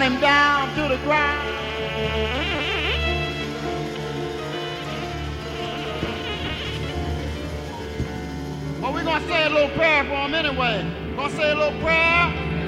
got him down to the ground. But we're going to say a little prayer for him anyway. We're going to say a little prayer